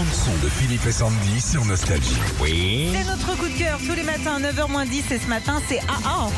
bande-son de Philippe et Sandy sur Nostalgie. Oui. C'est notre coup de cœur tous les matins, 9h10 et ce matin c'est AA.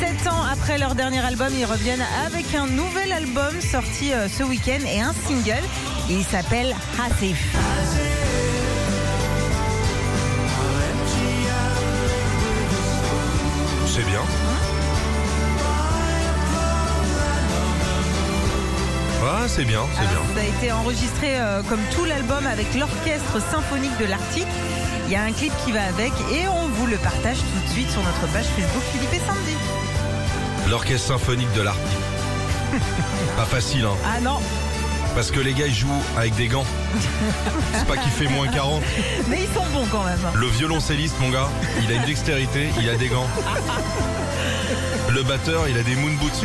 Sept ans après leur dernier album, ils reviennent avec un nouvel album sorti euh, ce week-end et un single. Il s'appelle Hasif. Ah, c'est bien, c'est bien. ça a été enregistré euh, comme tout l'album avec l'orchestre symphonique de l'Arctique. Il y a un clip qui va avec et on vous le partage tout de suite sur notre page Facebook Philippe et Sandy. L'orchestre symphonique de l'Arctique. Pas facile, hein. Ah non, Parce que les gars, ils jouent avec des gants. C'est pas qu'il fait moins 40. mais ils sont bons quand même. Le violoncelliste, mon gars, il a une dextérité, il a des gants. Le batteur, il a des moon boots.